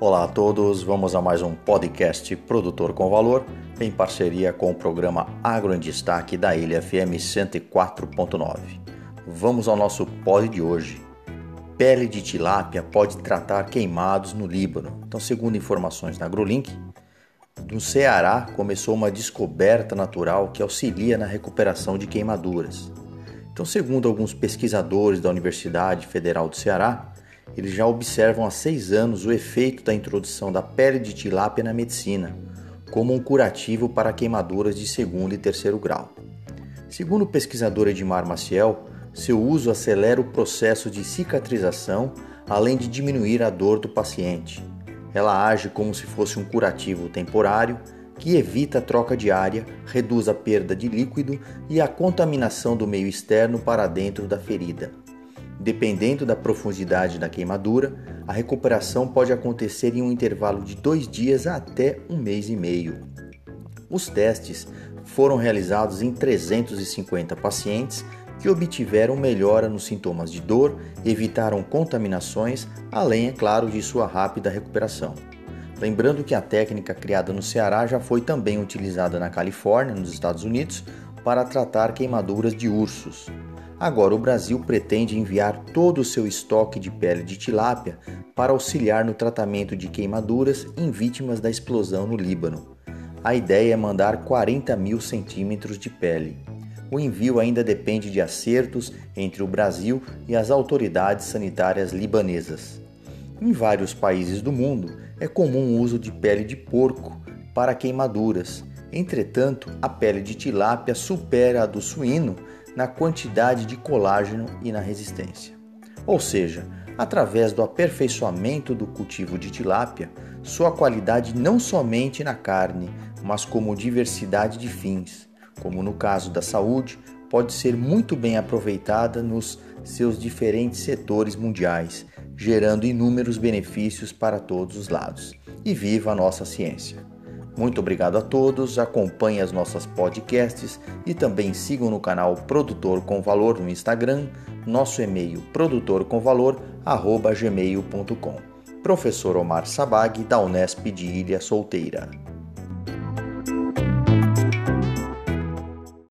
Olá a todos, vamos a mais um podcast Produtor com Valor, em parceria com o programa Agro em Destaque da Ilha FM 104.9. Vamos ao nosso pod de hoje. Pele de tilápia pode tratar queimados no Líbano. Então, segundo informações da AgroLink, no Ceará começou uma descoberta natural que auxilia na recuperação de queimaduras. Então, segundo alguns pesquisadores da Universidade Federal do Ceará, eles já observam há seis anos o efeito da introdução da pele de tilápia na medicina, como um curativo para queimaduras de segundo e terceiro grau. Segundo o pesquisador Edmar Maciel, seu uso acelera o processo de cicatrização, além de diminuir a dor do paciente. Ela age como se fosse um curativo temporário que evita a troca de área, reduz a perda de líquido e a contaminação do meio externo para dentro da ferida. Dependendo da profundidade da queimadura, a recuperação pode acontecer em um intervalo de dois dias até um mês e meio. Os testes foram realizados em 350 pacientes que obtiveram melhora nos sintomas de dor, evitaram contaminações, além, é claro, de sua rápida recuperação. Lembrando que a técnica criada no Ceará já foi também utilizada na Califórnia, nos Estados Unidos, para tratar queimaduras de ursos. Agora, o Brasil pretende enviar todo o seu estoque de pele de tilápia para auxiliar no tratamento de queimaduras em vítimas da explosão no Líbano. A ideia é mandar 40 mil centímetros de pele. O envio ainda depende de acertos entre o Brasil e as autoridades sanitárias libanesas. Em vários países do mundo é comum o uso de pele de porco para queimaduras. Entretanto, a pele de tilápia supera a do suíno na quantidade de colágeno e na resistência. Ou seja, através do aperfeiçoamento do cultivo de tilápia, sua qualidade não somente na carne, mas como diversidade de fins, como no caso da saúde, pode ser muito bem aproveitada nos seus diferentes setores mundiais, gerando inúmeros benefícios para todos os lados. E viva a nossa ciência! Muito obrigado a todos, acompanhem as nossas podcasts e também sigam no canal Produtor com Valor no Instagram, nosso e-mail produtorcomvalor@gmail.com. Professor Omar Sabag da Unesp de Ilha Solteira.